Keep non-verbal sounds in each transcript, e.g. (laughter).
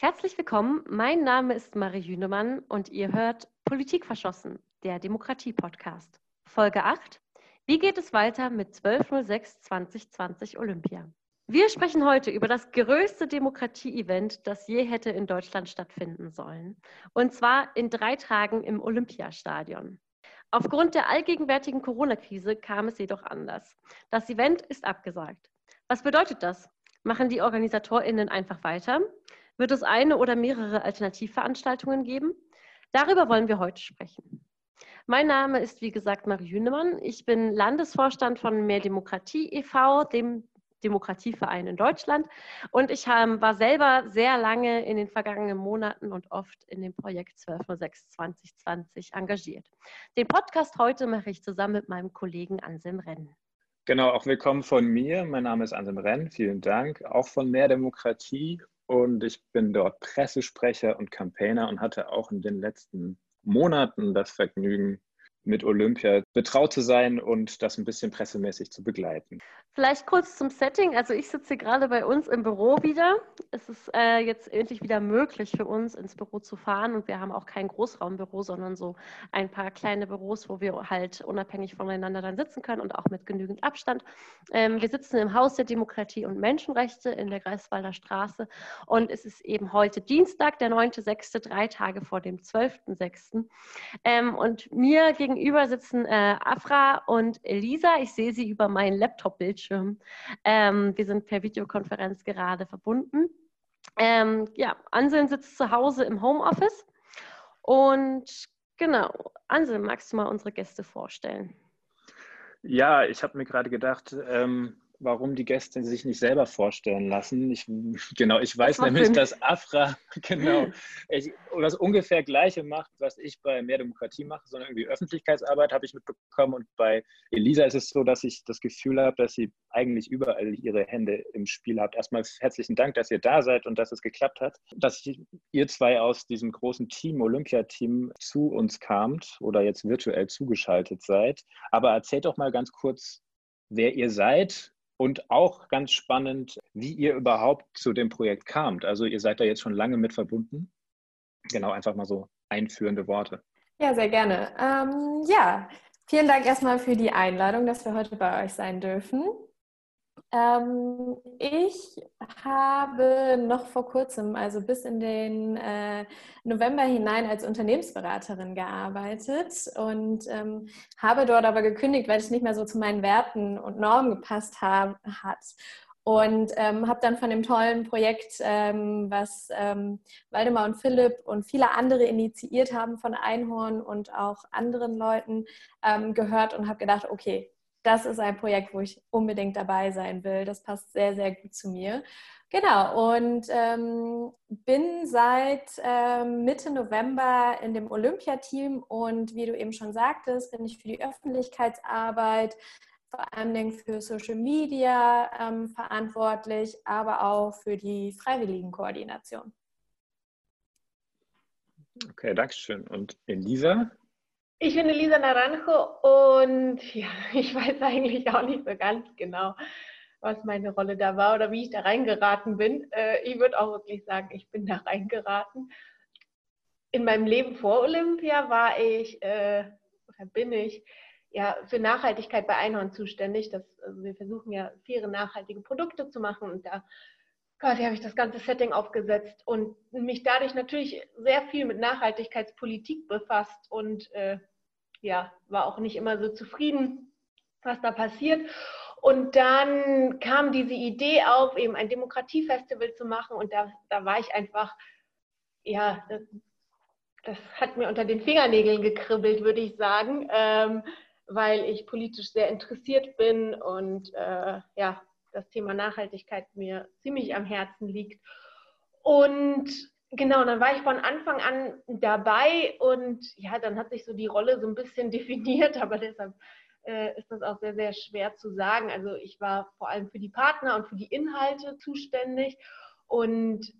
Herzlich willkommen. Mein Name ist Marie Hünemann und ihr hört Politik verschossen, der Demokratie-Podcast. Folge 8. Wie geht es weiter mit 12.06.2020 Olympia? Wir sprechen heute über das größte Demokratie-Event, das je hätte in Deutschland stattfinden sollen. Und zwar in drei Tagen im Olympiastadion. Aufgrund der allgegenwärtigen Corona-Krise kam es jedoch anders. Das Event ist abgesagt. Was bedeutet das? Machen die OrganisatorInnen einfach weiter? Wird es eine oder mehrere Alternativveranstaltungen geben? Darüber wollen wir heute sprechen. Mein Name ist, wie gesagt, Marie Hünemann. Ich bin Landesvorstand von Mehr Demokratie e.V., dem Demokratieverein in Deutschland. Und ich war selber sehr lange in den vergangenen Monaten und oft in dem Projekt 12.06.2020 engagiert. Den Podcast heute mache ich zusammen mit meinem Kollegen Anselm Renn. Genau, auch willkommen von mir. Mein Name ist Anselm Renn. Vielen Dank. Auch von Mehr Demokratie und ich bin dort Pressesprecher und Campaigner und hatte auch in den letzten Monaten das Vergnügen, mit Olympia betraut zu sein und das ein bisschen pressemäßig zu begleiten. Vielleicht kurz zum Setting. Also ich sitze gerade bei uns im Büro wieder. Es ist äh, jetzt endlich wieder möglich für uns ins Büro zu fahren und wir haben auch kein Großraumbüro, sondern so ein paar kleine Büros, wo wir halt unabhängig voneinander dann sitzen können und auch mit genügend Abstand. Ähm, wir sitzen im Haus der Demokratie und Menschenrechte in der Greifswalder Straße und es ist eben heute Dienstag, der 9.6., drei Tage vor dem 12.6. Ähm, und mir gegenüber gegenüber sitzen äh, Afra und Elisa. Ich sehe sie über meinen Laptop-Bildschirm. Ähm, wir sind per Videokonferenz gerade verbunden. Ähm, ja, Anselm sitzt zu Hause im Homeoffice. Und genau, Anselm, magst du mal unsere Gäste vorstellen? Ja, ich habe mir gerade gedacht, ähm, warum die Gäste sich nicht selber vorstellen lassen. Ich, (laughs) genau, ich weiß nämlich, Sinn. dass Afra (laughs) genau (laughs) ich, das ungefähr Gleiche macht, was ich bei Mehr Demokratie mache, sondern irgendwie Öffentlichkeitsarbeit habe ich mitbekommen. Und bei Elisa ist es so, dass ich das Gefühl habe, dass sie eigentlich überall ihre Hände im Spiel habt. Erstmal herzlichen Dank, dass ihr da seid und dass es geklappt hat, dass ihr zwei aus diesem großen Team, Olympiateam, zu uns kamt oder jetzt virtuell zugeschaltet seid. Aber erzählt doch mal ganz kurz, wer ihr seid, und auch ganz spannend, wie ihr überhaupt zu dem Projekt kamt. Also ihr seid da jetzt schon lange mit verbunden. Genau, einfach mal so einführende Worte. Ja, sehr gerne. Ähm, ja, vielen Dank erstmal für die Einladung, dass wir heute bei euch sein dürfen. Ähm, ich habe noch vor kurzem, also bis in den äh, November hinein, als Unternehmensberaterin gearbeitet und ähm, habe dort aber gekündigt, weil es nicht mehr so zu meinen Werten und Normen gepasst hab, hat. Und ähm, habe dann von dem tollen Projekt, ähm, was ähm, Waldemar und Philipp und viele andere initiiert haben von Einhorn und auch anderen Leuten, ähm, gehört und habe gedacht, okay, das ist ein Projekt, wo ich unbedingt dabei sein will. Das passt sehr, sehr gut zu mir. Genau, und ähm, bin seit ähm, Mitte November in dem Olympiateam und wie du eben schon sagtest, bin ich für die Öffentlichkeitsarbeit, vor allem für Social Media ähm, verantwortlich, aber auch für die Freiwilligenkoordination. Okay, danke schön. Und Elisa? Ich bin Elisa Naranjo und ja, (laughs) ich weiß eigentlich auch nicht so ganz genau, was meine Rolle da war oder wie ich da reingeraten bin. Äh, ich würde auch wirklich sagen, ich bin da (laughs) reingeraten. In meinem Leben vor Olympia war ich äh, oder bin ich ja für Nachhaltigkeit bei Einhorn zuständig. Das, also wir versuchen ja faire nachhaltige Produkte zu machen und da quasi habe ich das ganze Setting aufgesetzt und mich dadurch natürlich sehr viel mit Nachhaltigkeitspolitik befasst und äh, ja, war auch nicht immer so zufrieden, was da passiert. Und dann kam diese Idee auf, eben ein Demokratiefestival zu machen und da, da war ich einfach, ja, das, das hat mir unter den Fingernägeln gekribbelt, würde ich sagen, ähm, weil ich politisch sehr interessiert bin und äh, ja, das Thema Nachhaltigkeit mir ziemlich am Herzen liegt. Und genau, dann war ich von Anfang an dabei und ja, dann hat sich so die Rolle so ein bisschen (laughs) definiert, aber deshalb äh, ist das auch sehr, sehr schwer zu sagen. Also ich war vor allem für die Partner und für die Inhalte zuständig und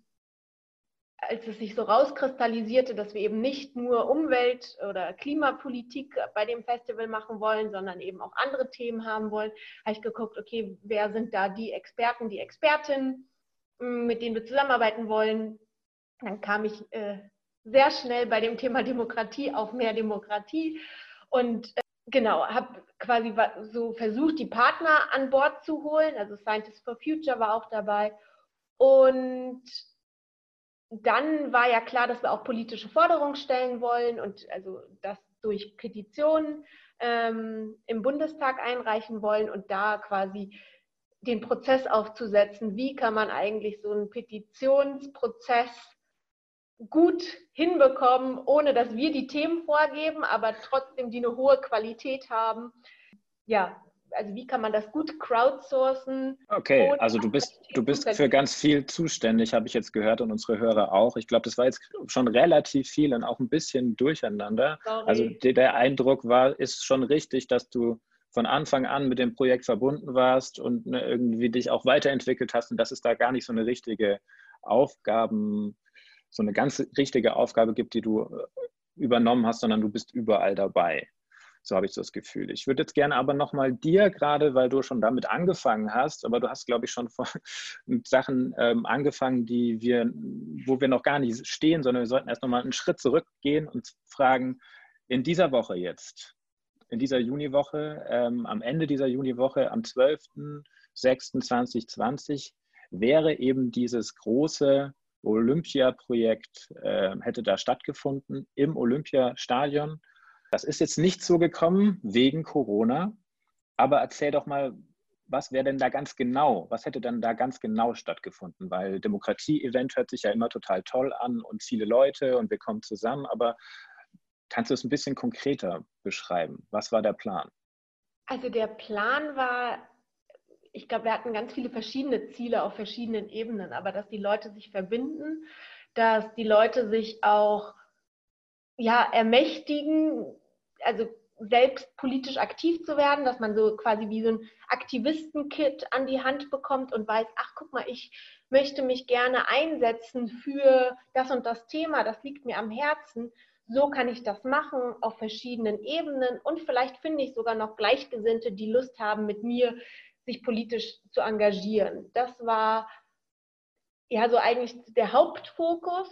als es sich so rauskristallisierte, dass wir eben nicht nur Umwelt- oder Klimapolitik bei dem Festival machen wollen, sondern eben auch andere Themen haben wollen, habe ich geguckt, okay, wer sind da die Experten, die Expertinnen, mit denen wir zusammenarbeiten wollen, dann kam ich äh, sehr schnell bei dem Thema Demokratie auf mehr Demokratie und äh, genau, habe quasi so versucht, die Partner an Bord zu holen. Also Scientists for Future war auch dabei. Und dann war ja klar, dass wir auch politische Forderungen stellen wollen und also das durch Petitionen ähm, im Bundestag einreichen wollen und da quasi den Prozess aufzusetzen, wie kann man eigentlich so einen Petitionsprozess gut hinbekommen, ohne dass wir die Themen vorgeben, aber trotzdem die eine hohe Qualität haben. Ja, also wie kann man das gut crowdsourcen? Okay, also du bist, du bist für ganz viel zuständig, habe ich jetzt gehört und unsere Hörer auch. Ich glaube, das war jetzt schon relativ viel und auch ein bisschen durcheinander. Sorry. Also der Eindruck war, ist schon richtig, dass du von Anfang an mit dem Projekt verbunden warst und ne, irgendwie dich auch weiterentwickelt hast und dass es da gar nicht so eine richtige Aufgaben, so eine ganz richtige Aufgabe gibt, die du äh, übernommen hast, sondern du bist überall dabei. So habe ich das Gefühl. Ich würde jetzt gerne aber nochmal dir gerade, weil du schon damit angefangen hast, aber du hast, glaube ich, schon (laughs) mit Sachen ähm, angefangen, die wir, wo wir noch gar nicht stehen, sondern wir sollten erst nochmal einen Schritt zurückgehen und fragen, in dieser Woche jetzt, in dieser Juniwoche, ähm, am Ende dieser Juniwoche, am 12.06.2020, wäre eben dieses große Olympiaprojekt, äh, hätte da stattgefunden im Olympiastadion. Das ist jetzt nicht so gekommen wegen Corona, aber erzähl doch mal, was wäre denn da ganz genau, was hätte dann da ganz genau stattgefunden? Weil Demokratie-Event hört sich ja immer total toll an und viele Leute und wir kommen zusammen, aber kannst du es ein bisschen konkreter beschreiben? Was war der Plan? Also der Plan war, ich glaube, wir hatten ganz viele verschiedene Ziele auf verschiedenen Ebenen, aber dass die Leute sich verbinden, dass die Leute sich auch ja, ermächtigen, also selbst politisch aktiv zu werden, dass man so quasi wie so ein Aktivisten-Kit an die Hand bekommt und weiß, ach guck mal, ich möchte mich gerne einsetzen für das und das Thema, das liegt mir am Herzen. So kann ich das machen auf verschiedenen Ebenen und vielleicht finde ich sogar noch Gleichgesinnte, die Lust haben, mit mir sich politisch zu engagieren. Das war ja so eigentlich der Hauptfokus.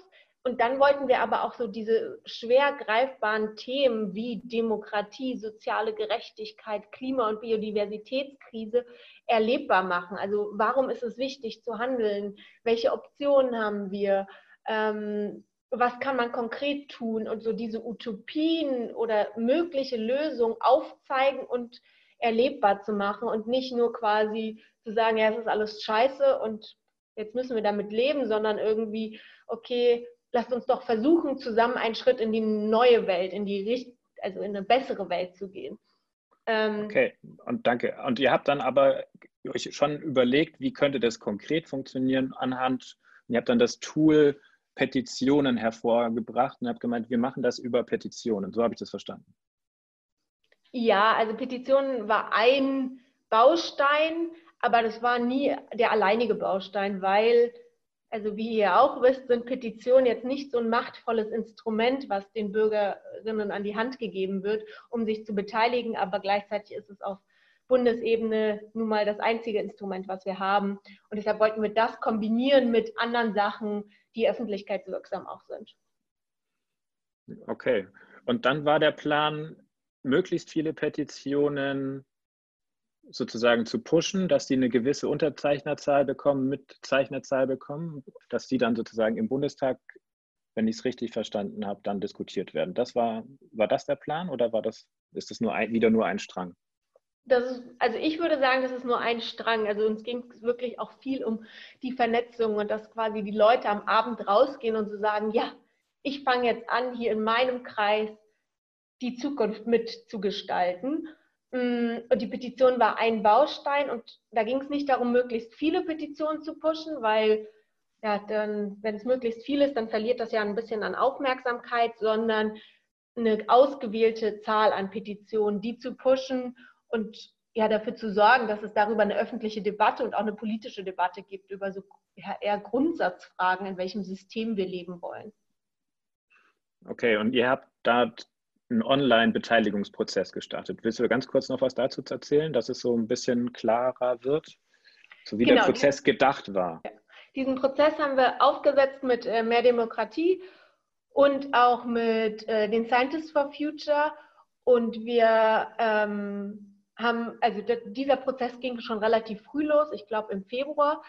Und dann wollten wir aber auch so diese schwer greifbaren Themen wie Demokratie, soziale Gerechtigkeit, Klima- und Biodiversitätskrise erlebbar machen. Also warum ist es wichtig zu handeln? Welche Optionen haben wir? Ähm, was kann man konkret tun? Und so diese Utopien oder mögliche Lösungen aufzeigen und erlebbar zu machen und nicht nur quasi zu sagen, ja, es ist alles scheiße und jetzt müssen wir damit leben, sondern irgendwie, okay, lasst uns doch versuchen, zusammen einen Schritt in die neue Welt, in die Richt also in eine bessere Welt zu gehen. Ähm, okay, und danke. Und ihr habt dann aber euch schon überlegt, wie könnte das konkret funktionieren anhand, ihr habt dann das Tool Petitionen hervorgebracht und habt gemeint, wir machen das über Petitionen. So habe ich das verstanden. Ja, also Petitionen war ein Baustein, aber das war nie der alleinige Baustein, weil also wie ihr auch wisst, sind Petitionen jetzt nicht so ein machtvolles Instrument, was den Bürgerinnen an die Hand gegeben wird, um sich zu beteiligen, aber gleichzeitig ist es auf Bundesebene nun mal das einzige Instrument, was wir haben. Und deshalb wollten wir das kombinieren mit anderen Sachen, die öffentlichkeitswirksam auch sind. Okay. Und dann war der Plan, möglichst viele Petitionen sozusagen zu pushen, dass die eine gewisse Unterzeichnerzahl bekommen, Mitzeichnerzahl bekommen, dass die dann sozusagen im Bundestag, wenn ich es richtig verstanden habe, dann diskutiert werden. Das war, war das der Plan oder war das, ist das nur ein, wieder nur ein Strang? Ist, also ich würde sagen, das ist nur ein Strang. Also uns ging es wirklich auch viel um die Vernetzung und dass quasi die Leute am Abend rausgehen und so sagen, ja, ich fange jetzt an, hier in meinem Kreis die Zukunft mitzugestalten. Mm, und die Petition war ein Baustein und da ging es nicht darum, möglichst viele Petitionen zu pushen, weil ja, dann, wenn es möglichst viel ist, dann verliert das ja ein bisschen an Aufmerksamkeit, sondern eine ausgewählte Zahl an Petitionen, die zu pushen und ja, dafür zu sorgen, dass es darüber eine öffentliche Debatte und auch eine politische Debatte gibt, über so eher Grundsatzfragen, in welchem System wir leben wollen. Okay, und ihr habt da einen Online-Beteiligungsprozess gestartet. Willst du ganz kurz noch was dazu erzählen, dass es so ein bisschen klarer wird, so wie genau, der Prozess gedacht war? Diesen Prozess haben wir aufgesetzt mit äh, mehr Demokratie und auch mit äh, den Scientists for Future. Und wir ähm, haben, also dieser Prozess ging schon relativ früh los, ich glaube im Februar,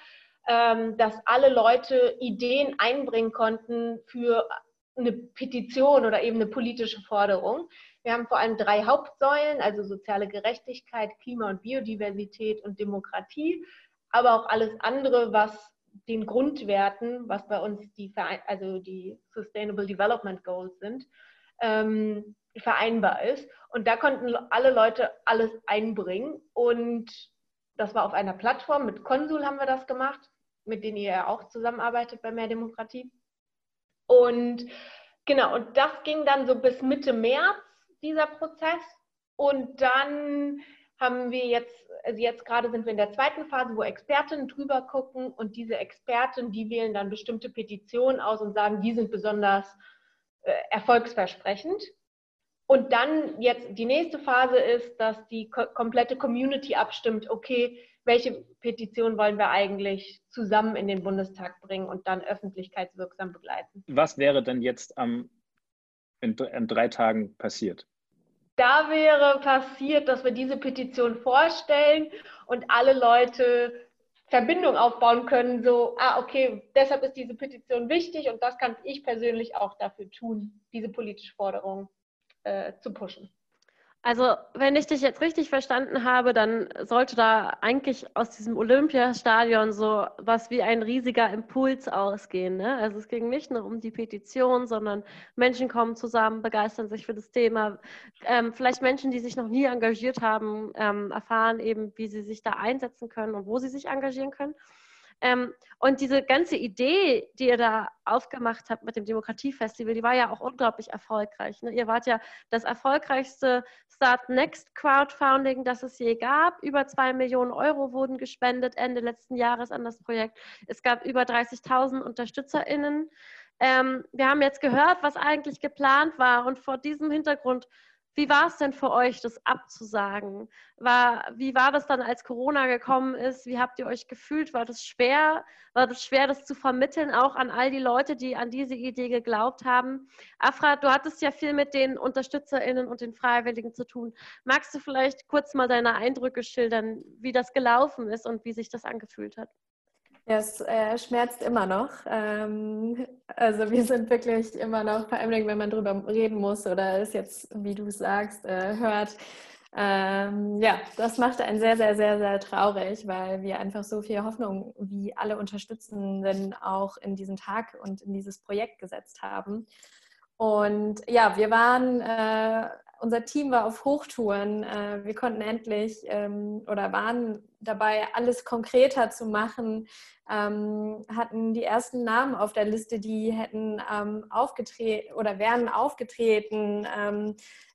ähm, dass alle Leute Ideen einbringen konnten für eine Petition oder eben eine politische Forderung. Wir haben vor allem drei Hauptsäulen, also soziale Gerechtigkeit, Klima- und Biodiversität und Demokratie, aber auch alles andere, was den Grundwerten, was bei uns die, also die Sustainable Development Goals sind, ähm, vereinbar ist. Und da konnten alle Leute alles einbringen. Und das war auf einer Plattform, mit Konsul haben wir das gemacht, mit denen ihr ja auch zusammenarbeitet bei Mehr Demokratie. Und genau, und das ging dann so bis Mitte März, dieser Prozess. Und dann haben wir jetzt, also jetzt gerade sind wir in der zweiten Phase, wo Experten drüber gucken und diese Experten, die wählen dann bestimmte Petitionen aus und sagen, die sind besonders äh, erfolgsversprechend. Und dann jetzt die nächste Phase ist, dass die ko komplette Community abstimmt, okay, welche Petition wollen wir eigentlich zusammen in den Bundestag bringen und dann öffentlichkeitswirksam begleiten. Was wäre denn jetzt am, in, in drei Tagen passiert? Da wäre passiert, dass wir diese Petition vorstellen und alle Leute Verbindung aufbauen können, so, ah, okay, deshalb ist diese Petition wichtig und das kann ich persönlich auch dafür tun, diese politische Forderung äh, zu pushen. Also, wenn ich dich jetzt richtig verstanden habe, dann sollte da eigentlich aus diesem Olympiastadion so was wie ein riesiger Impuls ausgehen. Ne? Also es ging nicht nur um die Petition, sondern Menschen kommen zusammen, begeistern sich für das Thema. Ähm, vielleicht Menschen, die sich noch nie engagiert haben, ähm, erfahren eben, wie sie sich da einsetzen können und wo sie sich engagieren können. Ähm, und diese ganze Idee, die ihr da aufgemacht habt mit dem Demokratiefestival, die war ja auch unglaublich erfolgreich. Ne? Ihr wart ja das erfolgreichste Start Next Crowdfunding, das es je gab. Über zwei Millionen Euro wurden gespendet Ende letzten Jahres an das Projekt. Es gab über 30.000 UnterstützerInnen. Ähm, wir haben jetzt gehört, was eigentlich geplant war. Und vor diesem Hintergrund wie war es denn für euch, das abzusagen? War, wie war das dann, als Corona gekommen ist? Wie habt ihr euch gefühlt? War das schwer? War das schwer, das zu vermitteln, auch an all die Leute, die an diese Idee geglaubt haben? Afra, du hattest ja viel mit den UnterstützerInnen und den Freiwilligen zu tun. Magst du vielleicht kurz mal deine Eindrücke schildern, wie das gelaufen ist und wie sich das angefühlt hat? Ja, es äh, schmerzt immer noch. Ähm, also wir sind wirklich immer noch, vor allem wenn man drüber reden muss oder es jetzt, wie du sagst, äh, hört. Ähm, ja, das macht einen sehr, sehr, sehr, sehr traurig, weil wir einfach so viel Hoffnung wie alle Unterstützenden auch in diesen Tag und in dieses Projekt gesetzt haben. Und ja, wir waren äh, unser Team war auf Hochtouren. Äh, wir konnten endlich ähm, oder waren dabei, alles konkreter zu machen, ähm, hatten die ersten Namen auf der Liste, die hätten ähm, aufgetreten oder wären aufgetreten.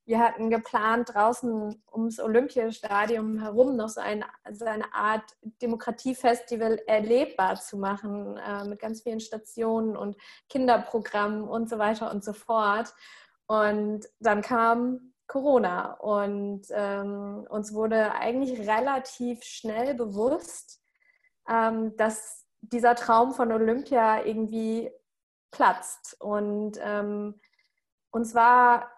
wir hatten geplant, draußen ums Olympiastadion herum noch so, ein, so eine Art Demokratiefestival erlebbar zu machen, äh, mit ganz vielen Stationen und Kinderprogrammen und so weiter und so fort. Und dann kam Corona. Und ähm, uns wurde eigentlich relativ schnell bewusst, ähm, dass dieser Traum von Olympia irgendwie platzt. Und ähm, uns war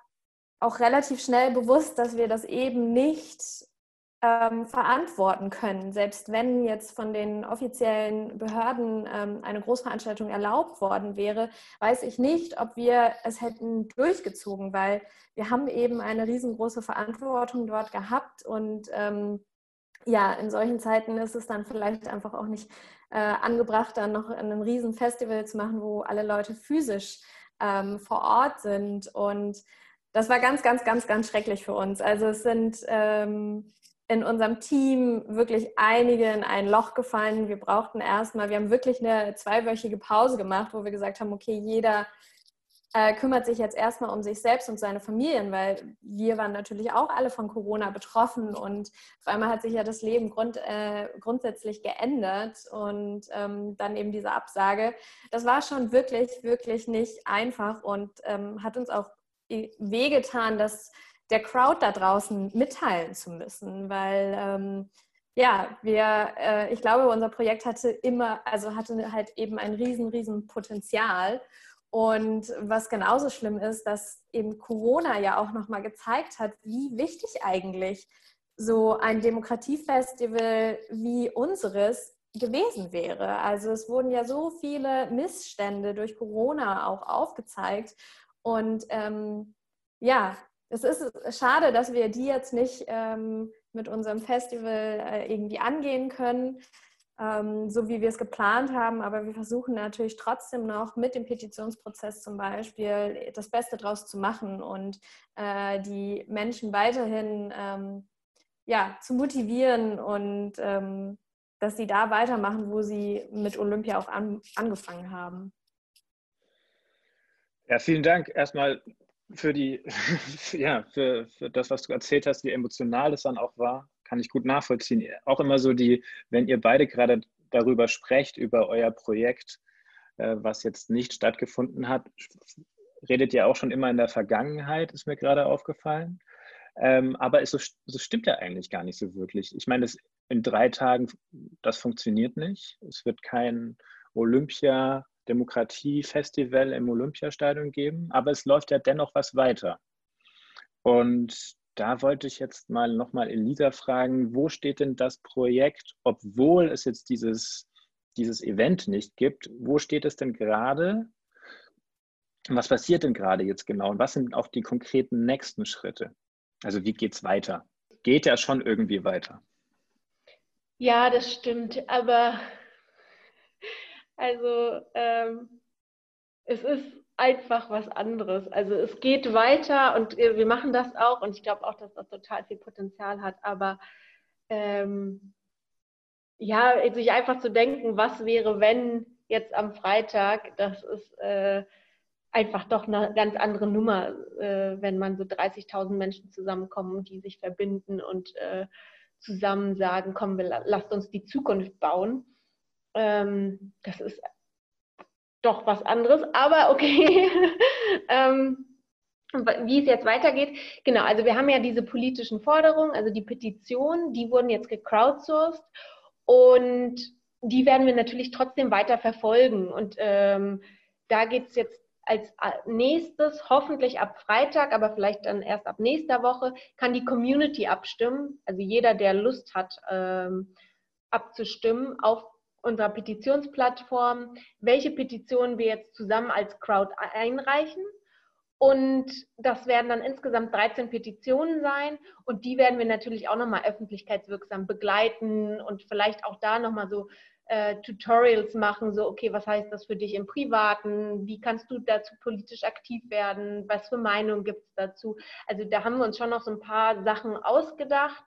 auch relativ schnell bewusst, dass wir das eben nicht ähm, verantworten können. Selbst wenn jetzt von den offiziellen Behörden ähm, eine Großveranstaltung erlaubt worden wäre, weiß ich nicht, ob wir es hätten durchgezogen, weil wir haben eben eine riesengroße Verantwortung dort gehabt und ähm, ja, in solchen Zeiten ist es dann vielleicht einfach auch nicht äh, angebracht, dann noch ein Riesenfestival zu machen, wo alle Leute physisch ähm, vor Ort sind und das war ganz, ganz, ganz, ganz schrecklich für uns. Also es sind ähm, in unserem Team wirklich einige in ein Loch gefallen. Wir brauchten erstmal, wir haben wirklich eine zweiwöchige Pause gemacht, wo wir gesagt haben, okay, jeder äh, kümmert sich jetzt erstmal um sich selbst und seine Familien, weil wir waren natürlich auch alle von Corona betroffen und auf einmal hat sich ja das Leben grund, äh, grundsätzlich geändert und ähm, dann eben diese Absage. Das war schon wirklich, wirklich nicht einfach und ähm, hat uns auch wehgetan, dass der Crowd da draußen mitteilen zu müssen, weil ähm, Ja, wir, äh, ich glaube, unser Projekt hatte immer, also hatte halt eben ein riesen, riesen Potenzial. Und was genauso schlimm ist, dass eben Corona ja auch nochmal gezeigt hat, wie wichtig eigentlich so ein Demokratiefestival wie unseres gewesen wäre. Also es wurden ja so viele Missstände durch Corona auch aufgezeigt. Und ähm, ja, es ist schade, dass wir die jetzt nicht ähm, mit unserem Festival äh, irgendwie angehen können, ähm, so wie wir es geplant haben. Aber wir versuchen natürlich trotzdem noch mit dem Petitionsprozess zum Beispiel das Beste draus zu machen und äh, die Menschen weiterhin ähm, ja, zu motivieren und ähm, dass sie da weitermachen, wo sie mit Olympia auch an, angefangen haben. Ja, vielen Dank erstmal für die, (laughs) ja, für, für das, was du erzählt hast, wie emotional es dann auch war, kann ich gut nachvollziehen. Auch immer so die, wenn ihr beide gerade darüber sprecht, über euer Projekt, äh, was jetzt nicht stattgefunden hat, redet ihr auch schon immer in der Vergangenheit, ist mir gerade aufgefallen. Ähm, aber es so, so stimmt ja eigentlich gar nicht so wirklich. Ich meine, das in drei Tagen, das funktioniert nicht. Es wird kein Olympia Demokratie-Festival im Olympiastadion geben, aber es läuft ja dennoch was weiter. Und da wollte ich jetzt mal nochmal Elisa fragen, wo steht denn das Projekt, obwohl es jetzt dieses, dieses Event nicht gibt, wo steht es denn gerade? Was passiert denn gerade jetzt genau und was sind auch die konkreten nächsten Schritte? Also wie geht es weiter? Geht ja schon irgendwie weiter. Ja, das stimmt. Aber also ähm, es ist einfach was anderes. Also es geht weiter und wir machen das auch und ich glaube auch, dass das total viel Potenzial hat. Aber ähm, ja, sich einfach zu denken, was wäre, wenn jetzt am Freitag, das ist äh, einfach doch eine ganz andere Nummer, äh, wenn man so 30.000 Menschen zusammenkommen, die sich verbinden und äh, zusammen sagen, komm, wir, lasst uns die Zukunft bauen. Ähm, das ist doch was anderes, aber okay. (laughs) ähm, wie es jetzt weitergeht. Genau, also wir haben ja diese politischen Forderungen, also die Petitionen, die wurden jetzt gecrowdsourced und die werden wir natürlich trotzdem weiter verfolgen. Und ähm, da geht es jetzt als nächstes, hoffentlich ab Freitag, aber vielleicht dann erst ab nächster Woche, kann die Community abstimmen. Also jeder, der Lust hat, ähm, abzustimmen auf unserer Petitionsplattform, welche Petitionen wir jetzt zusammen als Crowd einreichen. Und das werden dann insgesamt 13 Petitionen sein. Und die werden wir natürlich auch nochmal öffentlichkeitswirksam begleiten und vielleicht auch da nochmal so äh, Tutorials machen, so, okay, was heißt das für dich im Privaten? Wie kannst du dazu politisch aktiv werden? Was für Meinungen gibt es dazu? Also da haben wir uns schon noch so ein paar Sachen ausgedacht,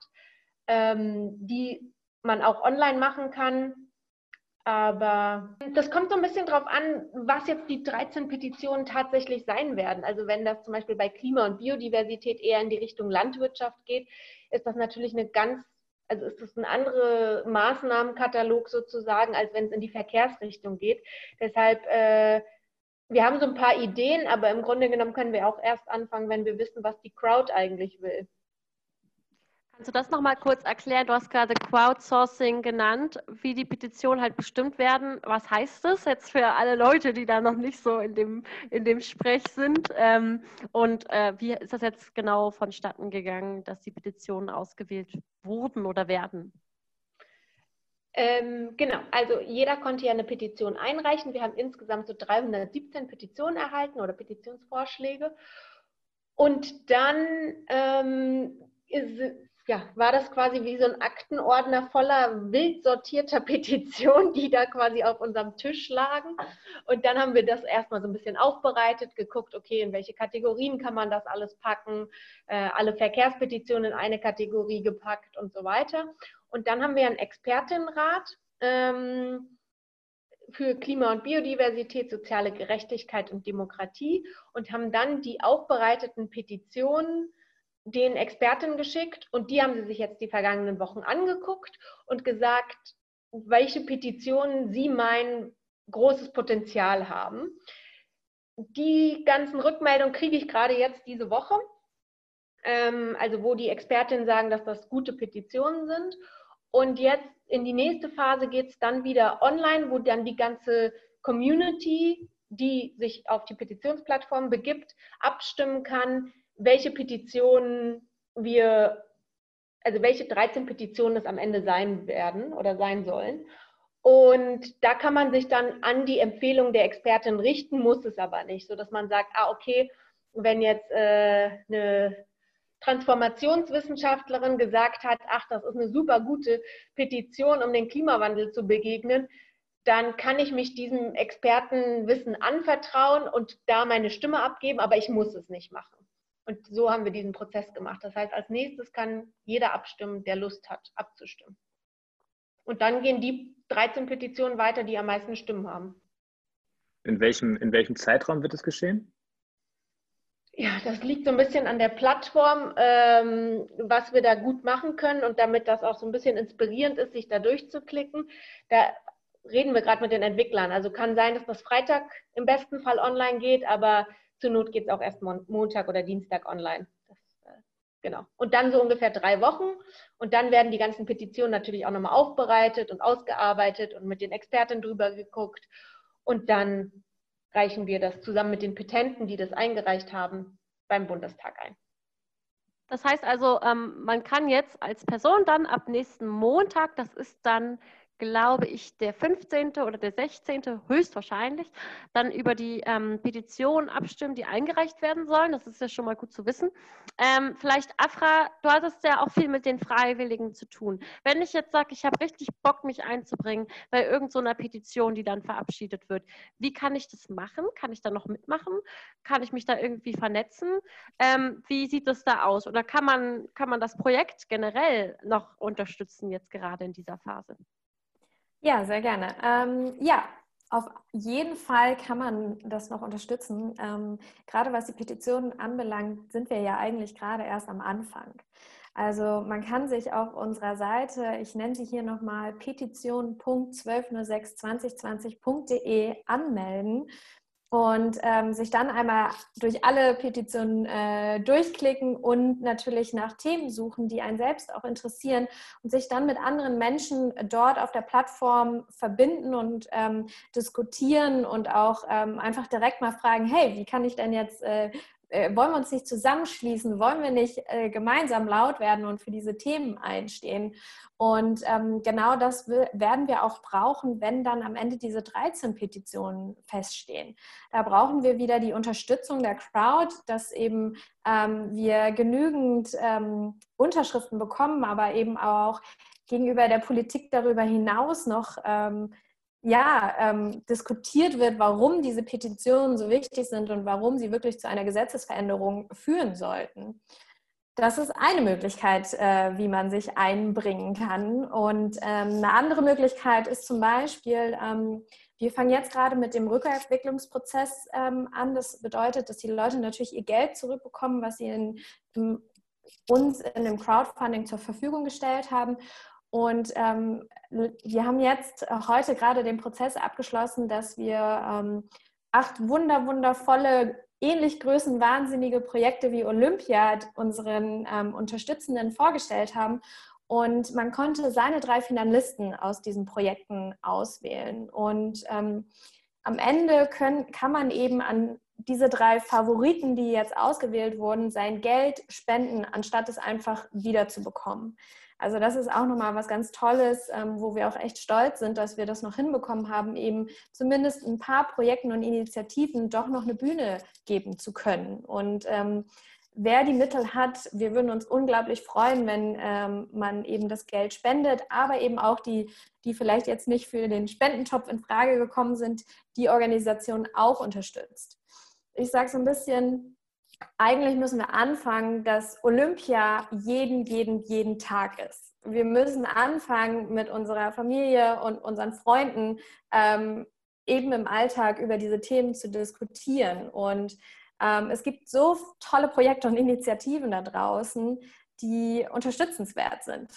ähm, die man auch online machen kann. Aber das kommt so ein bisschen drauf an, was jetzt die 13 Petitionen tatsächlich sein werden. Also wenn das zum Beispiel bei Klima und Biodiversität eher in die Richtung Landwirtschaft geht, ist das natürlich eine ganz also ist das ein anderer Maßnahmenkatalog sozusagen, als wenn es in die Verkehrsrichtung geht. Deshalb, äh, wir haben so ein paar Ideen, aber im Grunde genommen können wir auch erst anfangen, wenn wir wissen, was die Crowd eigentlich will. Kannst du das nochmal kurz erklären? Du hast gerade Crowdsourcing genannt, wie die Petitionen halt bestimmt werden. Was heißt das jetzt für alle Leute, die da noch nicht so in dem, in dem Sprech sind? Ähm, und äh, wie ist das jetzt genau vonstatten gegangen, dass die Petitionen ausgewählt wurden oder werden? Ähm, genau, also jeder konnte ja eine Petition einreichen. Wir haben insgesamt so 317 Petitionen erhalten oder Petitionsvorschläge. Und dann ähm, ja, war das quasi wie so ein Aktenordner voller wild sortierter (laughs) Petitionen, die da quasi auf unserem Tisch lagen. Und dann haben wir das erstmal so ein bisschen aufbereitet, geguckt, okay, in welche Kategorien kann man das alles packen, äh, alle Verkehrspetitionen in eine Kategorie gepackt und so weiter. Und dann haben wir einen Expertinnenrat ähm, für Klima- und Biodiversität, soziale Gerechtigkeit und Demokratie und haben dann die aufbereiteten Petitionen den Experten geschickt und die haben sie sich jetzt die vergangenen Wochen angeguckt und gesagt, welche Petitionen sie meinen großes Potenzial haben. Die ganzen Rückmeldungen kriege ich gerade jetzt diese Woche, ähm, also wo die Expertinnen sagen, dass das gute Petitionen sind. Und jetzt in die nächste Phase geht es dann wieder online, wo dann die ganze Community, die sich auf die Petitionsplattform begibt, abstimmen kann, welche Petitionen wir, also welche 13 Petitionen es am Ende sein werden oder sein sollen. Und da kann man sich dann an die Empfehlung der Expertin richten, muss es aber nicht, sodass man sagt, ah, okay, wenn jetzt äh, eine Transformationswissenschaftlerin gesagt hat, ach, das ist eine super gute Petition, um den Klimawandel zu begegnen, dann kann ich mich diesem Expertenwissen anvertrauen und da meine Stimme abgeben, aber ich muss es nicht machen. Und so haben wir diesen Prozess gemacht. Das heißt, als nächstes kann jeder abstimmen, der Lust hat, abzustimmen. Und dann gehen die 13 Petitionen weiter, die am meisten Stimmen haben. In welchem, in welchem Zeitraum wird es geschehen? Ja, das liegt so ein bisschen an der Plattform, ähm, was wir da gut machen können und damit das auch so ein bisschen inspirierend ist, sich da durchzuklicken. Da reden wir gerade mit den Entwicklern. Also kann sein, dass das Freitag im besten Fall online geht, aber zur Not geht es auch erst Montag oder Dienstag online. Das, äh, genau. Und dann so ungefähr drei Wochen. Und dann werden die ganzen Petitionen natürlich auch nochmal aufbereitet und ausgearbeitet und mit den Experten drüber geguckt. Und dann reichen wir das zusammen mit den Petenten, die das eingereicht haben, beim Bundestag ein. Das heißt also, ähm, man kann jetzt als Person dann ab nächsten Montag, das ist dann glaube ich, der 15. oder der 16. höchstwahrscheinlich, dann über die ähm, Petitionen abstimmen, die eingereicht werden sollen. Das ist ja schon mal gut zu wissen. Ähm, vielleicht, Afra, du hattest ja auch viel mit den Freiwilligen zu tun. Wenn ich jetzt sage, ich habe richtig Bock, mich einzubringen bei irgendeiner so Petition, die dann verabschiedet wird, wie kann ich das machen? Kann ich da noch mitmachen? Kann ich mich da irgendwie vernetzen? Ähm, wie sieht das da aus? Oder kann man, kann man das Projekt generell noch unterstützen, jetzt gerade in dieser Phase? Ja, sehr gerne. Ähm, ja, auf jeden Fall kann man das noch unterstützen. Ähm, gerade was die Petitionen anbelangt, sind wir ja eigentlich gerade erst am Anfang. Also man kann sich auf unserer Seite, ich nenne sie hier nochmal petition.12062020.de anmelden und ähm, sich dann einmal durch alle Petitionen äh, durchklicken und natürlich nach Themen suchen, die einen selbst auch interessieren und sich dann mit anderen Menschen dort auf der Plattform verbinden und ähm, diskutieren und auch ähm, einfach direkt mal fragen, hey, wie kann ich denn jetzt äh, äh, wollen wir uns nicht zusammenschließen, wollen wir nicht äh, gemeinsam laut werden und für diese Themen einstehen. Und ähm, genau das werden wir auch brauchen, wenn dann am Ende diese 13 Petitionen feststehen. Da brauchen wir wieder die Unterstützung der Crowd, dass eben ähm, wir genügend ähm, Unterschriften bekommen, aber eben auch gegenüber der Politik darüber hinaus noch ähm, ja, ähm, diskutiert wird, warum diese Petitionen so wichtig sind und warum sie wirklich zu einer Gesetzesveränderung führen sollten. Das ist eine Möglichkeit, äh, wie man sich einbringen kann. Und ähm, eine andere Möglichkeit ist zum Beispiel, ähm, wir fangen jetzt gerade mit dem Rückentwicklungsprozess ähm, an. Das bedeutet, dass die Leute natürlich ihr Geld zurückbekommen, was sie in, in uns in dem Crowdfunding zur Verfügung gestellt haben. Und ähm, wir haben jetzt äh, heute gerade den Prozess abgeschlossen, dass wir ähm, acht wunder, wundervolle, ähnlich größenwahnsinnige Projekte wie Olympia unseren ähm, Unterstützenden vorgestellt haben. Und man konnte seine drei Finalisten aus diesen Projekten auswählen. Und ähm, am Ende können, kann man eben an diese drei Favoriten, die jetzt ausgewählt wurden, sein Geld spenden, anstatt es einfach wiederzubekommen. Also das ist auch nochmal was ganz Tolles, ähm, wo wir auch echt stolz sind, dass wir das noch hinbekommen haben, eben zumindest ein paar Projekten und Initiativen doch noch eine Bühne geben zu können. Und ähm, wer die Mittel hat, wir würden uns unglaublich freuen, wenn ähm, man eben das Geld spendet, aber eben auch die, die vielleicht jetzt nicht für den Spendentopf in Frage gekommen sind, die Organisation auch unterstützt. Ich sage so ein bisschen, eigentlich müssen wir anfangen, dass Olympia jeden, jeden, jeden Tag ist. Wir müssen anfangen, mit unserer Familie und unseren Freunden ähm, eben im Alltag über diese Themen zu diskutieren. Und ähm, es gibt so tolle Projekte und Initiativen da draußen, die unterstützenswert sind.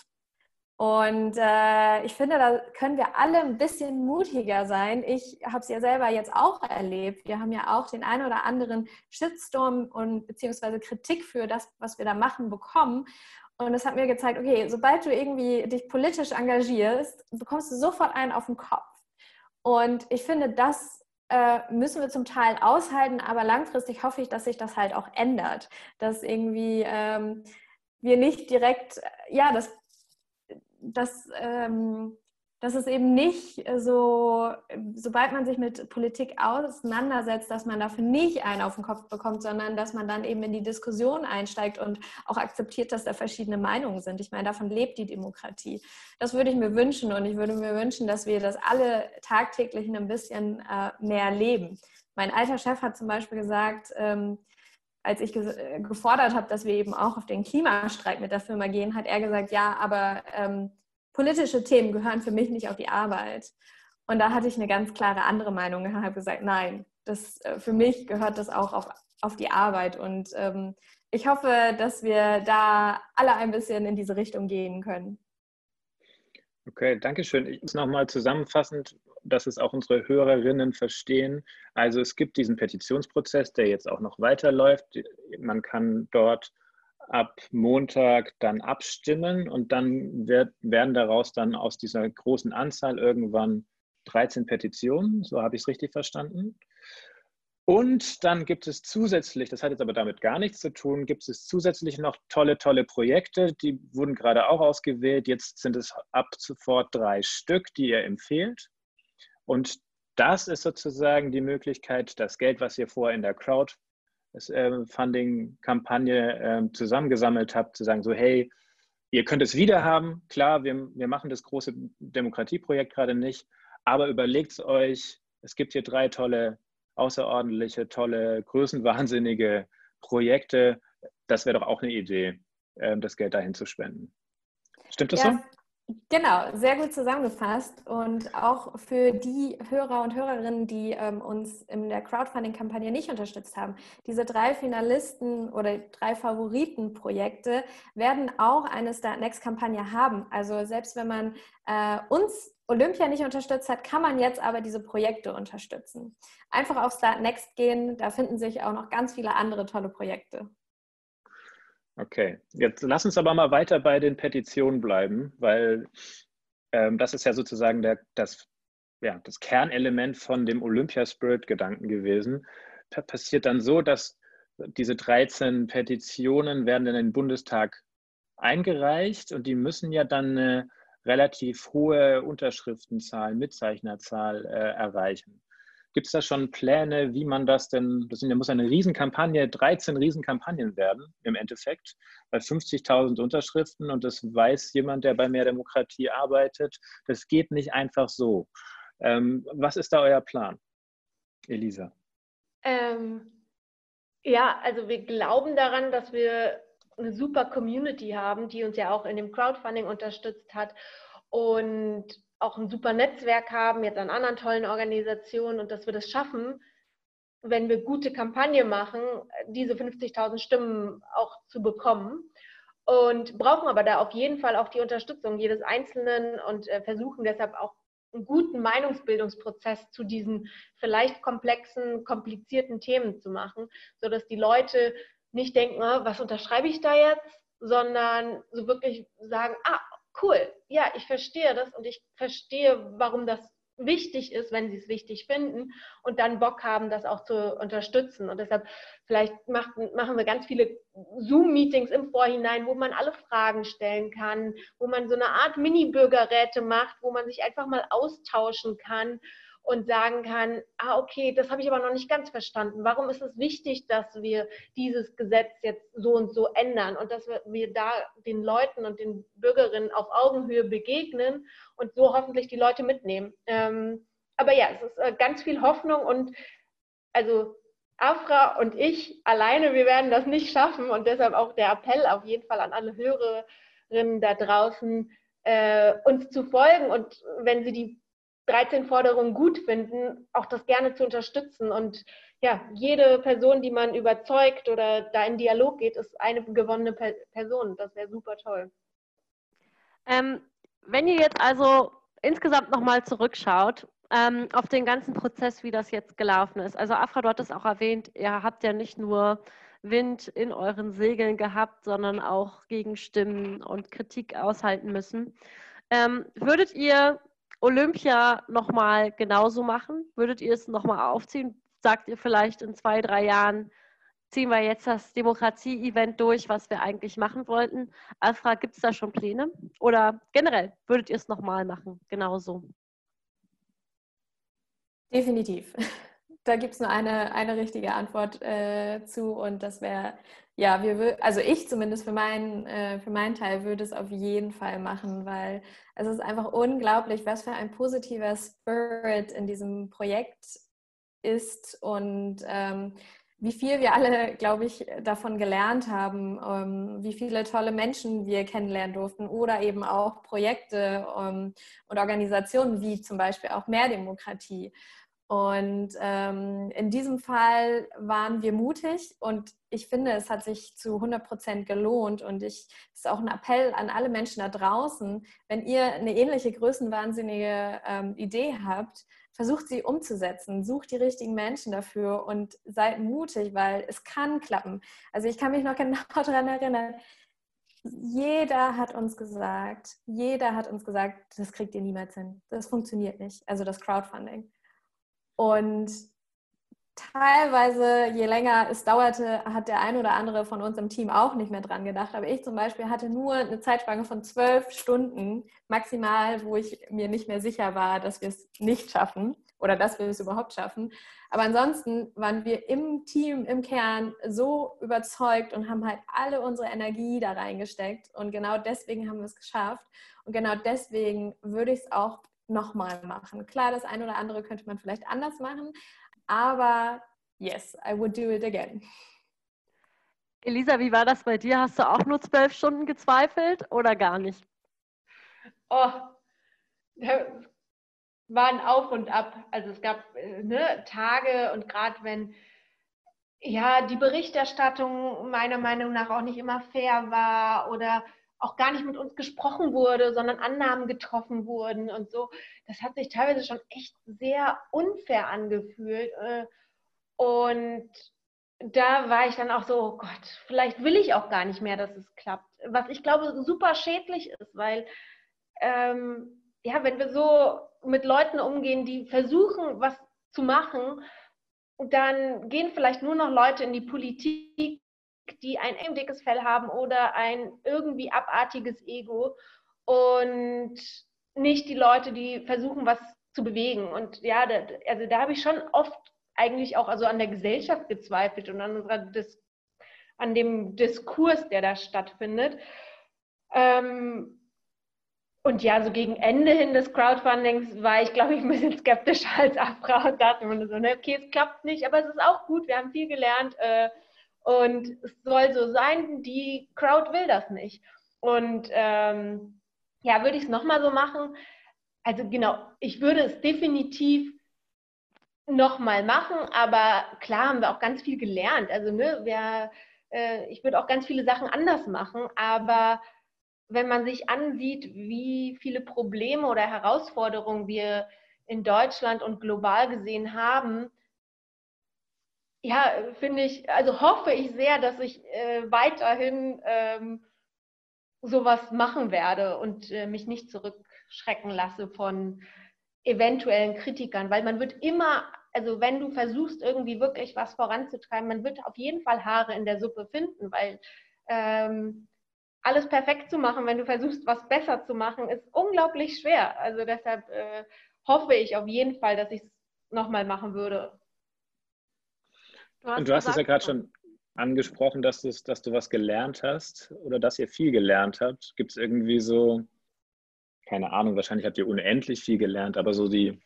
Und äh, ich finde, da können wir alle ein bisschen mutiger sein. Ich habe es ja selber jetzt auch erlebt. Wir haben ja auch den einen oder anderen Shitstorm und beziehungsweise Kritik für das, was wir da machen, bekommen. Und es hat mir gezeigt, okay, sobald du irgendwie dich politisch engagierst, bekommst du sofort einen auf den Kopf. Und ich finde, das äh, müssen wir zum Teil aushalten, aber langfristig hoffe ich, dass sich das halt auch ändert. Dass irgendwie ähm, wir nicht direkt, ja, dass, dass ähm, dass es eben nicht so, sobald man sich mit Politik auseinandersetzt, dass man dafür nicht einen auf den Kopf bekommt, sondern dass man dann eben in die Diskussion einsteigt und auch akzeptiert, dass da verschiedene Meinungen sind. Ich meine, davon lebt die Demokratie. Das würde ich mir wünschen und ich würde mir wünschen, dass wir das alle tagtäglich ein bisschen äh, mehr leben. Mein alter Chef hat zum Beispiel gesagt, ähm, als ich gefordert habe, dass wir eben auch auf den Klimastreik mit der Firma gehen, hat er gesagt, ja, aber ähm, politische Themen gehören für mich nicht auf die Arbeit. Und da hatte ich eine ganz klare andere Meinung und habe gesagt, nein, das, äh, für mich gehört das auch auf, auf die Arbeit. Und ähm, ich hoffe, dass wir da alle ein bisschen in diese Richtung gehen können. Okay, danke schön. Ich muss nochmal zusammenfassend, dass es auch unsere Hörerinnen verstehen. Also es gibt diesen Petitionsprozess, der jetzt auch noch weiterläuft. Man kann dort ab Montag dann abstimmen und dann wird, werden daraus dann aus dieser großen Anzahl irgendwann 13 Petitionen, so habe ich es richtig verstanden. Und dann gibt es zusätzlich, das hat jetzt aber damit gar nichts zu tun, gibt es zusätzlich noch tolle, tolle Projekte, die wurden gerade auch ausgewählt. Jetzt sind es ab sofort drei Stück, die ihr empfehlt. Und das ist sozusagen die Möglichkeit, das Geld, was ihr vorher in der Crowd äh, Funding-Kampagne äh, zusammengesammelt habt, zu sagen, so hey, ihr könnt es wieder haben, klar, wir, wir machen das große Demokratieprojekt gerade nicht, aber überlegt es euch, es gibt hier drei tolle, außerordentliche, tolle, größenwahnsinnige Projekte. Das wäre doch auch eine Idee, äh, das Geld dahin zu spenden. Stimmt das ja, so? Genau, sehr gut zusammengefasst. Und auch für die Hörer und Hörerinnen, die ähm, uns in der Crowdfunding-Kampagne nicht unterstützt haben, diese drei Finalisten oder drei Favoritenprojekte werden auch eine Start Next-Kampagne haben. Also selbst wenn man äh, uns Olympia nicht unterstützt hat, kann man jetzt aber diese Projekte unterstützen. Einfach auf Start Next gehen, da finden sich auch noch ganz viele andere tolle Projekte. Okay, jetzt lass uns aber mal weiter bei den Petitionen bleiben, weil ähm, das ist ja sozusagen der, das, ja, das Kernelement von dem Olympia-Spirit-Gedanken gewesen. Das passiert dann so, dass diese 13 Petitionen werden in den Bundestag eingereicht und die müssen ja dann eine relativ hohe Unterschriftenzahl, Mitzeichnerzahl äh, erreichen. Gibt es da schon Pläne, wie man das denn, das muss eine Riesenkampagne, 13 Riesenkampagnen werden im Endeffekt, bei 50.000 Unterschriften und das weiß jemand, der bei Mehr Demokratie arbeitet. Das geht nicht einfach so. Ähm, was ist da euer Plan, Elisa? Ähm, ja, also wir glauben daran, dass wir eine super Community haben, die uns ja auch in dem Crowdfunding unterstützt hat und auch ein super Netzwerk haben, jetzt an anderen tollen Organisationen und dass wir das schaffen, wenn wir gute Kampagne machen, diese 50.000 Stimmen auch zu bekommen. Und brauchen aber da auf jeden Fall auch die Unterstützung jedes Einzelnen und äh, versuchen deshalb auch einen guten Meinungsbildungsprozess zu diesen vielleicht komplexen, komplizierten Themen zu machen, sodass die Leute nicht denken, ah, was unterschreibe ich da jetzt, sondern so wirklich sagen, ah, cool, ja, ich verstehe das und ich verstehe, warum das wichtig ist, wenn sie es wichtig finden und dann Bock haben, das auch zu unterstützen. Und deshalb vielleicht macht, machen wir ganz viele Zoom-Meetings im Vorhinein, wo man alle Fragen stellen kann, wo man so eine Art Mini-Bürgerräte macht, wo man sich einfach mal austauschen kann und sagen kann, ah, okay, das habe ich aber noch nicht ganz verstanden. Warum ist es wichtig, dass wir dieses Gesetz jetzt so und so ändern und dass wir da den Leuten und den Bürgerinnen auf Augenhöhe begegnen und so hoffentlich die Leute mitnehmen. Ähm, aber ja, es ist äh, ganz viel Hoffnung und also Afra und ich alleine, wir werden das nicht schaffen und deshalb auch der Appell auf jeden Fall an alle Hörerinnen da draußen, äh, uns zu folgen und wenn sie die 13 Forderungen gut finden, auch das gerne zu unterstützen. Und ja, jede Person, die man überzeugt oder da in Dialog geht, ist eine gewonnene Person. Das wäre super toll. Ähm, wenn ihr jetzt also insgesamt nochmal zurückschaut ähm, auf den ganzen Prozess, wie das jetzt gelaufen ist. Also Afra, du hattest auch erwähnt, ihr habt ja nicht nur Wind in euren Segeln gehabt, sondern auch Gegenstimmen und Kritik aushalten müssen. Ähm, würdet ihr Olympia nochmal genauso machen? Würdet ihr es nochmal aufziehen? Sagt ihr vielleicht in zwei, drei Jahren, ziehen wir jetzt das Demokratie-Event durch, was wir eigentlich machen wollten? Alfra, gibt es da schon Pläne? Oder generell, würdet ihr es nochmal machen? Genauso. Definitiv. (laughs) Da gibt es nur eine, eine richtige Antwort äh, zu und das wäre, ja, wir also ich zumindest für meinen, äh, für meinen Teil würde es auf jeden Fall machen, weil es ist einfach unglaublich, was für ein positiver Spirit in diesem Projekt ist und ähm, wie viel wir alle, glaube ich, davon gelernt haben, ähm, wie viele tolle Menschen wir kennenlernen durften oder eben auch Projekte ähm, und Organisationen wie zum Beispiel auch Mehr Demokratie. Und ähm, in diesem Fall waren wir mutig und ich finde, es hat sich zu 100 Prozent gelohnt. Und ich ist auch ein Appell an alle Menschen da draußen, wenn ihr eine ähnliche größenwahnsinnige ähm, Idee habt, versucht sie umzusetzen, sucht die richtigen Menschen dafür und seid mutig, weil es kann klappen. Also ich kann mich noch (laughs) genau daran erinnern, jeder hat uns gesagt, jeder hat uns gesagt, das kriegt ihr niemals hin. Das funktioniert nicht. Also das Crowdfunding. Und teilweise, je länger es dauerte, hat der ein oder andere von uns im Team auch nicht mehr dran gedacht. Aber ich zum Beispiel hatte nur eine Zeitspanne von zwölf Stunden maximal, wo ich mir nicht mehr sicher war, dass wir es nicht schaffen oder dass wir es überhaupt schaffen. Aber ansonsten waren wir im Team, im Kern so überzeugt und haben halt alle unsere Energie da reingesteckt. Und genau deswegen haben wir es geschafft. Und genau deswegen würde ich es auch nochmal machen. Klar, das eine oder andere könnte man vielleicht anders machen, aber yes, I would do it again. Elisa, wie war das bei dir? Hast du auch nur zwölf Stunden gezweifelt oder gar nicht? Oh, war ein Auf und Ab. Also es gab ne, Tage und gerade wenn ja die Berichterstattung meiner Meinung nach auch nicht immer fair war oder auch gar nicht mit uns gesprochen wurde, sondern Annahmen getroffen wurden und so. Das hat sich teilweise schon echt sehr unfair angefühlt. Äh, und da war ich dann auch so, oh Gott, vielleicht will ich auch gar nicht mehr, dass es klappt. Was ich glaube super schädlich ist, weil ähm, ja, wenn wir so mit Leuten umgehen, die versuchen, was zu machen, dann gehen vielleicht nur noch Leute in die Politik, die ein eben dickes Fell haben oder ein irgendwie abartiges Ego und nicht die Leute, die versuchen, was zu bewegen. Und ja, da, also da habe ich schon oft eigentlich auch also an der Gesellschaft gezweifelt und an, unserer Dis an dem Diskurs, der da stattfindet. Ähm, und ja, so gegen Ende hin des Crowdfundings war ich, glaube ich, ein bisschen skeptischer als Afra und dachte mir so, ne, okay, es klappt nicht, aber es ist auch gut, wir haben viel gelernt. Äh, und es soll so sein, die Crowd will das nicht. Und ähm, ja, würde ich es nochmal so machen? Also genau, ich würde es definitiv nochmal machen, aber klar haben wir auch ganz viel gelernt. Also ne, wir, äh, ich würde auch ganz viele Sachen anders machen, aber wenn man sich ansieht, wie viele Probleme oder Herausforderungen wir in Deutschland und global gesehen haben, ja, finde ich, also hoffe ich sehr, dass ich äh, weiterhin ähm, sowas machen werde und äh, mich nicht zurückschrecken lasse von eventuellen Kritikern, weil man wird immer, also wenn du versuchst, irgendwie wirklich was voranzutreiben, man wird auf jeden Fall Haare in der Suppe finden, weil ähm, alles perfekt zu machen, wenn du versuchst, was besser zu machen, ist unglaublich schwer. Also deshalb äh, hoffe ich auf jeden Fall, dass ich es nochmal machen würde. Du und du hast es ja gerade schon angesprochen, dass, dass du was gelernt hast oder dass ihr viel gelernt habt. Gibt es irgendwie so, keine Ahnung, wahrscheinlich habt ihr unendlich viel gelernt, aber so die,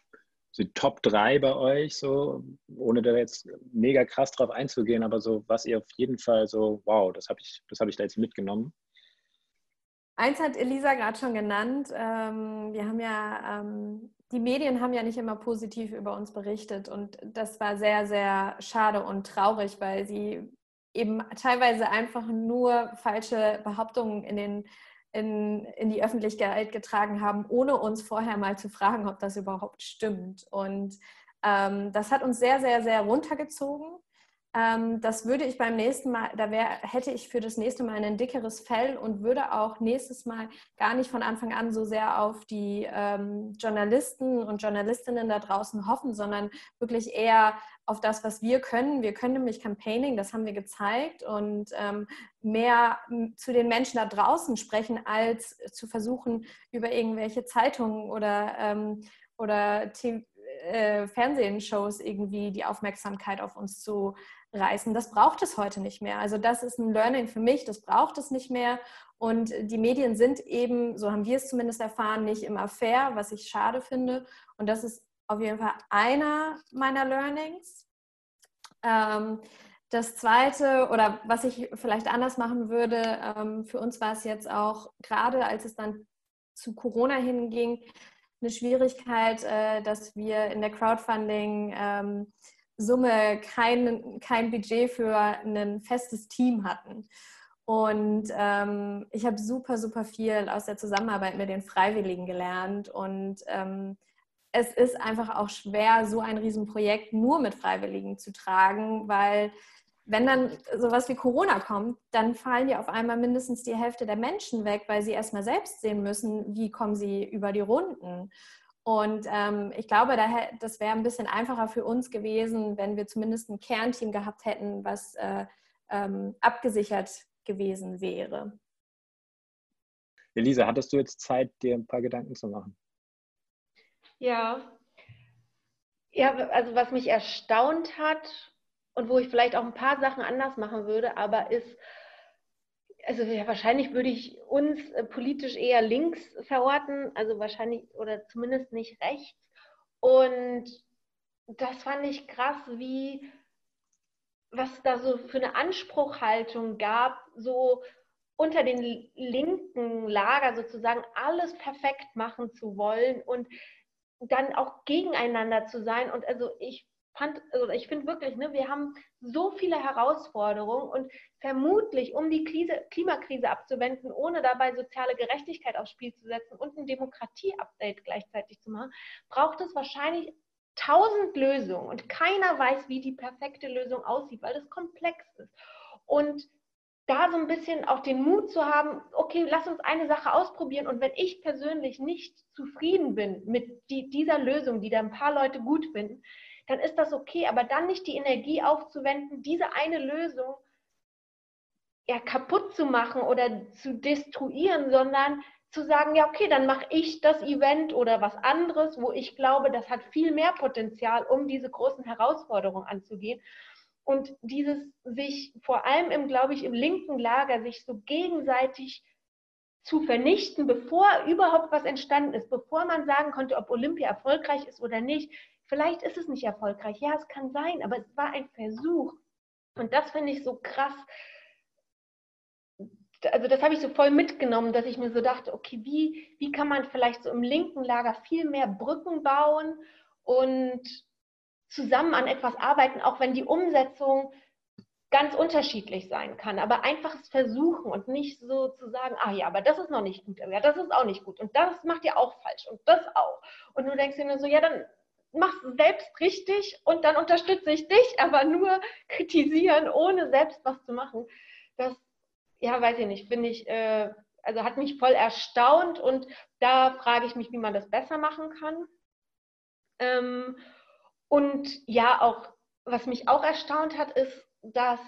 die Top 3 bei euch, so, ohne da jetzt mega krass drauf einzugehen, aber so, was ihr auf jeden Fall so, wow, das habe ich, hab ich da jetzt mitgenommen. Eins hat Elisa gerade schon genannt. Ähm, wir haben ja ähm, die Medien haben ja nicht immer positiv über uns berichtet und das war sehr, sehr schade und traurig, weil sie eben teilweise einfach nur falsche Behauptungen in, den, in, in die Öffentlichkeit getragen haben, ohne uns vorher mal zu fragen, ob das überhaupt stimmt. Und ähm, das hat uns sehr, sehr, sehr runtergezogen. Ähm, das würde ich beim nächsten Mal, da wär, hätte ich für das nächste Mal ein dickeres Fell und würde auch nächstes Mal gar nicht von Anfang an so sehr auf die ähm, Journalisten und Journalistinnen da draußen hoffen, sondern wirklich eher auf das, was wir können. Wir können nämlich Campaigning, das haben wir gezeigt, und ähm, mehr zu den Menschen da draußen sprechen, als zu versuchen, über irgendwelche Zeitungen oder, ähm, oder äh, Fernsehshows irgendwie die Aufmerksamkeit auf uns zu reißen. Das braucht es heute nicht mehr. Also das ist ein Learning für mich, das braucht es nicht mehr. Und die Medien sind eben, so haben wir es zumindest erfahren, nicht immer fair, was ich schade finde. Und das ist auf jeden Fall einer meiner Learnings. Ähm, das zweite, oder was ich vielleicht anders machen würde, ähm, für uns war es jetzt auch, gerade als es dann zu Corona hinging, eine Schwierigkeit, äh, dass wir in der Crowdfunding ähm, Summe kein, kein Budget für ein festes Team hatten. Und ähm, ich habe super, super viel aus der Zusammenarbeit mit den Freiwilligen gelernt. Und ähm, es ist einfach auch schwer, so ein Riesenprojekt nur mit Freiwilligen zu tragen, weil wenn dann sowas wie Corona kommt, dann fallen ja auf einmal mindestens die Hälfte der Menschen weg, weil sie erstmal selbst sehen müssen, wie kommen sie über die Runden. Und ähm, ich glaube, das wäre ein bisschen einfacher für uns gewesen, wenn wir zumindest ein Kernteam gehabt hätten, was äh, ähm, abgesichert gewesen wäre. Elisa, hattest du jetzt Zeit, dir ein paar Gedanken zu machen? Ja. Ja, also was mich erstaunt hat und wo ich vielleicht auch ein paar Sachen anders machen würde, aber ist, also ja, wahrscheinlich würde ich uns äh, politisch eher links verorten, also wahrscheinlich oder zumindest nicht rechts. Und das fand ich krass, wie was da so für eine Anspruchhaltung gab, so unter den linken Lager sozusagen alles perfekt machen zu wollen und dann auch gegeneinander zu sein. Und also ich fand, also ich finde wirklich, ne, wir haben so viele Herausforderungen und vermutlich, um die Krise, Klimakrise abzuwenden, ohne dabei soziale Gerechtigkeit aufs Spiel zu setzen und ein Demokratie-Update gleichzeitig zu machen, braucht es wahrscheinlich tausend Lösungen und keiner weiß, wie die perfekte Lösung aussieht, weil das komplex ist. Und da so ein bisschen auch den Mut zu haben, okay, lass uns eine Sache ausprobieren und wenn ich persönlich nicht zufrieden bin mit die, dieser Lösung, die da ein paar Leute gut finden, dann ist das okay, aber dann nicht die Energie aufzuwenden, diese eine Lösung ja, kaputt zu machen oder zu destruieren, sondern zu sagen, ja, okay, dann mache ich das Event oder was anderes, wo ich glaube, das hat viel mehr Potenzial, um diese großen Herausforderungen anzugehen. Und dieses sich vor allem im, glaube ich, im linken Lager sich so gegenseitig zu vernichten, bevor überhaupt was entstanden ist, bevor man sagen konnte, ob Olympia erfolgreich ist oder nicht, Vielleicht ist es nicht erfolgreich. Ja, es kann sein, aber es war ein Versuch. Und das finde ich so krass. Also das habe ich so voll mitgenommen, dass ich mir so dachte, okay, wie, wie kann man vielleicht so im linken Lager viel mehr Brücken bauen und zusammen an etwas arbeiten, auch wenn die Umsetzung ganz unterschiedlich sein kann, aber einfaches Versuchen und nicht so zu sagen, ah ja, aber das ist noch nicht gut, ja, das ist auch nicht gut und das macht ihr auch falsch und das auch. Und du denkst dir nur so, ja, dann mach's selbst richtig und dann unterstütze ich dich, (laughs) aber nur kritisieren, ohne selbst was zu machen. Das, ja, weiß ich nicht, finde ich, äh, also hat mich voll erstaunt und da frage ich mich, wie man das besser machen kann. Ähm, und ja, auch, was mich auch erstaunt hat, ist, dass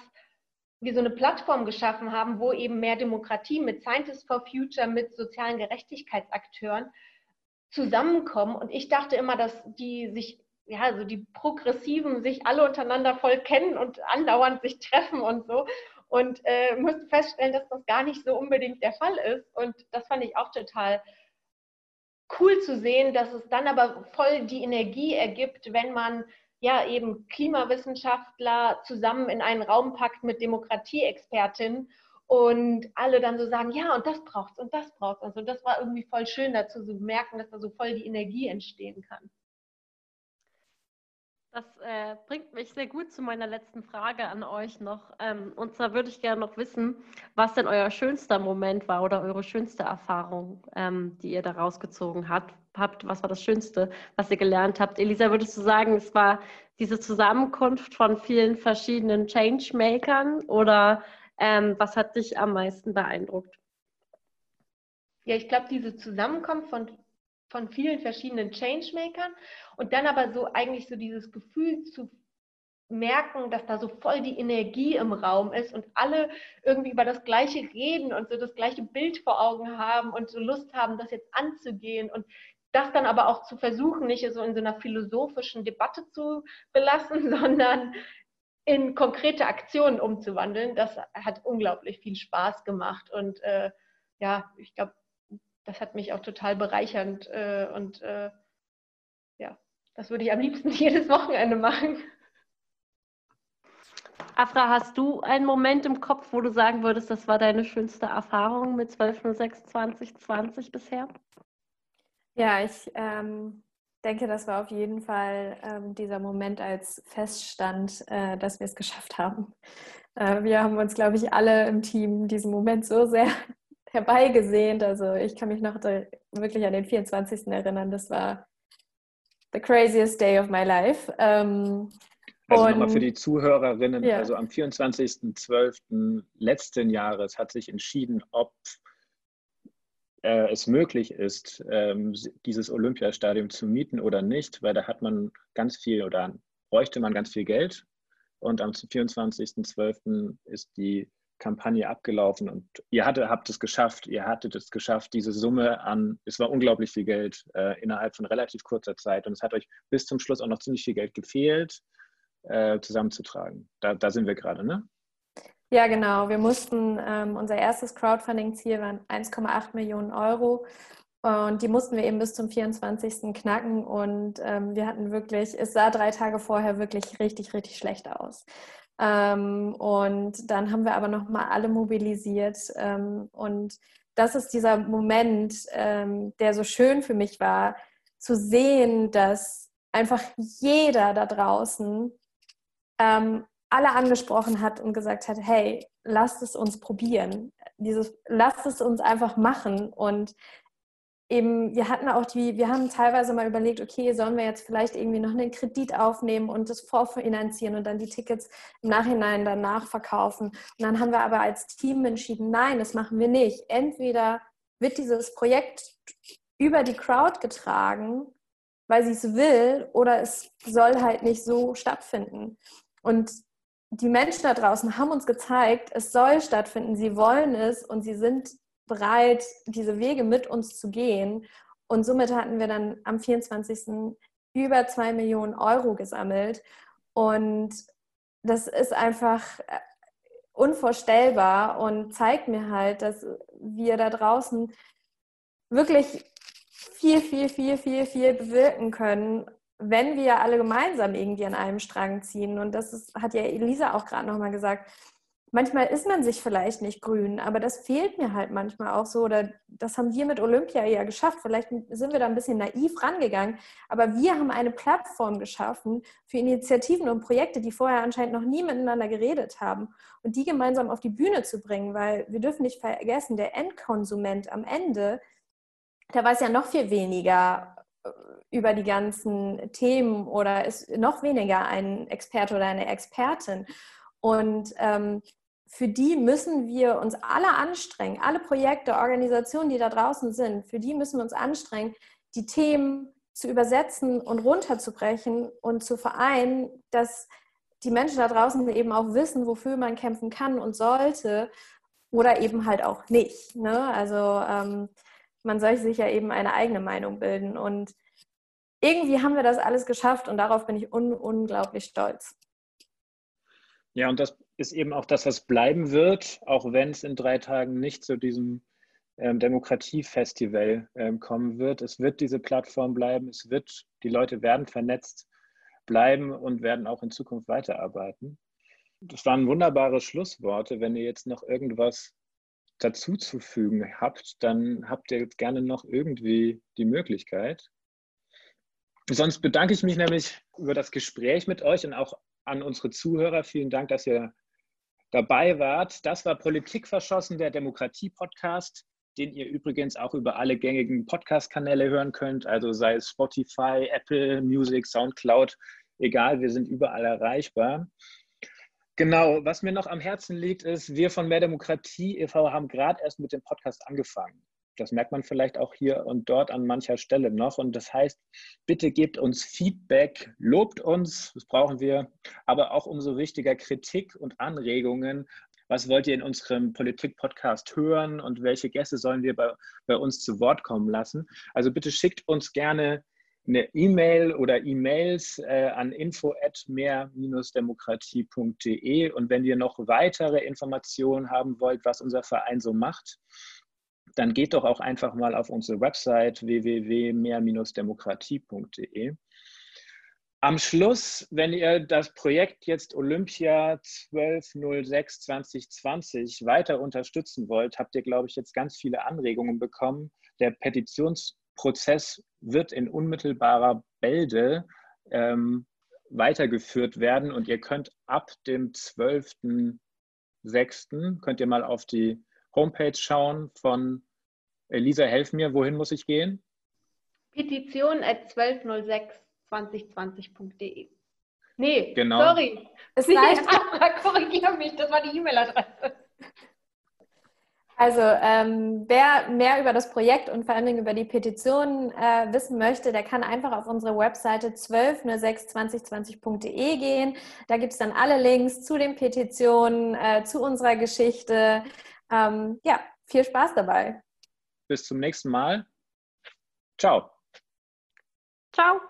wir so eine Plattform geschaffen haben, wo eben mehr Demokratie mit Scientists for Future, mit sozialen Gerechtigkeitsakteuren zusammenkommen. Und ich dachte immer, dass die sich, ja, also die Progressiven sich alle untereinander voll kennen und andauernd sich treffen und so. Und äh, musste feststellen, dass das gar nicht so unbedingt der Fall ist. Und das fand ich auch total cool zu sehen, dass es dann aber voll die Energie ergibt, wenn man ja eben Klimawissenschaftler zusammen in einen Raum packt mit Demokratieexpertinnen und alle dann so sagen, ja, und das braucht's und das braucht's. Also das war irgendwie voll schön dazu zu merken, dass da so voll die Energie entstehen kann. Das äh, bringt mich sehr gut zu meiner letzten Frage an euch noch. Ähm, und zwar würde ich gerne noch wissen, was denn euer schönster Moment war oder eure schönste Erfahrung, ähm, die ihr da rausgezogen habt. habt. Was war das Schönste, was ihr gelernt habt? Elisa, würdest du sagen, es war diese Zusammenkunft von vielen verschiedenen Changemakern oder ähm, was hat dich am meisten beeindruckt? Ja, ich glaube, diese Zusammenkunft von, von vielen verschiedenen Changemakern und dann aber so eigentlich so dieses Gefühl zu merken, dass da so voll die Energie im Raum ist und alle irgendwie über das Gleiche reden und so das gleiche Bild vor Augen haben und so Lust haben, das jetzt anzugehen und das dann aber auch zu versuchen, nicht so in so einer philosophischen Debatte zu belassen, (laughs) sondern in konkrete Aktionen umzuwandeln, das hat unglaublich viel Spaß gemacht. Und äh, ja, ich glaube, das hat mich auch total bereichernd. Äh, und äh, ja, das würde ich am liebsten (laughs) jedes Wochenende machen. Afra, hast du einen Moment im Kopf, wo du sagen würdest, das war deine schönste Erfahrung mit 12.06.2020 bisher? Ja, ich ähm, denke, das war auf jeden Fall ähm, dieser Moment, als feststand, äh, dass wir es geschafft haben. Äh, wir haben uns, glaube ich, alle im Team diesen Moment so sehr (laughs) herbeigesehnt. Also ich kann mich noch wirklich an den 24. erinnern. Das war the craziest day of my life. Ähm, also nochmal für die Zuhörerinnen, ja. also am 24.12. letzten Jahres hat sich entschieden, ob äh, es möglich ist, ähm, dieses Olympiastadion zu mieten oder nicht, weil da hat man ganz viel oder bräuchte man ganz viel Geld. Und am 24.12. ist die Kampagne abgelaufen und ihr hatte, habt es geschafft, ihr hattet es geschafft, diese Summe an, es war unglaublich viel Geld äh, innerhalb von relativ kurzer Zeit und es hat euch bis zum Schluss auch noch ziemlich viel Geld gefehlt, äh, zusammenzutragen. Da, da sind wir gerade, ne? Ja, genau. Wir mussten, ähm, unser erstes Crowdfunding-Ziel waren 1,8 Millionen Euro. Und die mussten wir eben bis zum 24. knacken. Und ähm, wir hatten wirklich, es sah drei Tage vorher wirklich richtig, richtig schlecht aus. Ähm, und dann haben wir aber nochmal alle mobilisiert. Ähm, und das ist dieser Moment, ähm, der so schön für mich war, zu sehen, dass einfach jeder da draußen ähm, alle angesprochen hat und gesagt hat, hey, lasst es uns probieren. Dieses, lasst es uns einfach machen. Und eben, wir hatten auch die, wir haben teilweise mal überlegt, okay, sollen wir jetzt vielleicht irgendwie noch einen Kredit aufnehmen und das vorfinanzieren und dann die Tickets im Nachhinein danach verkaufen. Und dann haben wir aber als Team entschieden, nein, das machen wir nicht. Entweder wird dieses Projekt über die Crowd getragen, weil sie es will, oder es soll halt nicht so stattfinden. Und die Menschen da draußen haben uns gezeigt, es soll stattfinden, sie wollen es und sie sind bereit, diese Wege mit uns zu gehen. Und somit hatten wir dann am 24. über zwei Millionen Euro gesammelt. Und das ist einfach äh, unvorstellbar und zeigt mir halt, dass wir da draußen wirklich viel, viel, viel, viel, viel bewirken können wenn wir alle gemeinsam irgendwie an einem Strang ziehen, und das ist, hat ja Elisa auch gerade nochmal gesagt, manchmal ist man sich vielleicht nicht grün, aber das fehlt mir halt manchmal auch so. Oder das haben wir mit Olympia ja geschafft. Vielleicht sind wir da ein bisschen naiv rangegangen, aber wir haben eine Plattform geschaffen für Initiativen und Projekte, die vorher anscheinend noch nie miteinander geredet haben und die gemeinsam auf die Bühne zu bringen, weil wir dürfen nicht vergessen, der Endkonsument am Ende, der weiß ja noch viel weniger über die ganzen Themen oder ist noch weniger ein Experte oder eine Expertin. Und ähm, für die müssen wir uns alle anstrengen, alle Projekte, Organisationen, die da draußen sind, für die müssen wir uns anstrengen, die Themen zu übersetzen und runterzubrechen und zu vereinen, dass die Menschen da draußen eben auch wissen, wofür man kämpfen kann und sollte oder eben halt auch nicht. Ne? Also ähm, man soll sich ja eben eine eigene Meinung bilden und irgendwie haben wir das alles geschafft und darauf bin ich un unglaublich stolz. Ja, und das ist eben auch das, was bleiben wird, auch wenn es in drei Tagen nicht zu diesem ähm, Demokratiefestival ähm, kommen wird. Es wird diese Plattform bleiben, es wird, die Leute werden vernetzt bleiben und werden auch in Zukunft weiterarbeiten. Das waren wunderbare Schlussworte. Wenn ihr jetzt noch irgendwas dazuzufügen habt, dann habt ihr gerne noch irgendwie die Möglichkeit. Sonst bedanke ich mich nämlich über das Gespräch mit euch und auch an unsere Zuhörer. Vielen Dank, dass ihr dabei wart. Das war Politik verschossen, der Demokratie-Podcast, den ihr übrigens auch über alle gängigen Podcast-Kanäle hören könnt, also sei es Spotify, Apple Music, Soundcloud. egal, wir sind überall erreichbar. Genau, was mir noch am Herzen liegt, ist, wir von Mehr Demokratie e.V. haben gerade erst mit dem Podcast angefangen. Das merkt man vielleicht auch hier und dort an mancher Stelle noch. Und das heißt, bitte gebt uns Feedback, lobt uns, das brauchen wir, aber auch umso wichtiger Kritik und Anregungen. Was wollt ihr in unserem Politik-Podcast hören und welche Gäste sollen wir bei, bei uns zu Wort kommen lassen? Also bitte schickt uns gerne eine E-Mail oder E-Mails äh, an info@mehr-demokratie.de und wenn ihr noch weitere Informationen haben wollt, was unser Verein so macht, dann geht doch auch einfach mal auf unsere Website www.mehr-demokratie.de. Am Schluss, wenn ihr das Projekt jetzt Olympia 1206 2020 weiter unterstützen wollt, habt ihr, glaube ich, jetzt ganz viele Anregungen bekommen. Der Petitionsprozess wird in unmittelbarer Bälde ähm, weitergeführt werden und ihr könnt ab dem 12.06. könnt ihr mal auf die Homepage schauen von Elisa, helf mir, wohin muss ich gehen? Petition at 12062020.de. Nee, genau. sorry. Es reicht. (laughs) Korrigiere mich, das war die E-Mail-Adresse. Also, ähm, wer mehr über das Projekt und vor allen Dingen über die Petition äh, wissen möchte, der kann einfach auf unsere Webseite 12062020.de gehen. Da gibt es dann alle Links zu den Petitionen, äh, zu unserer Geschichte. Ähm, ja, viel Spaß dabei. Bis zum nächsten Mal. Ciao. Ciao.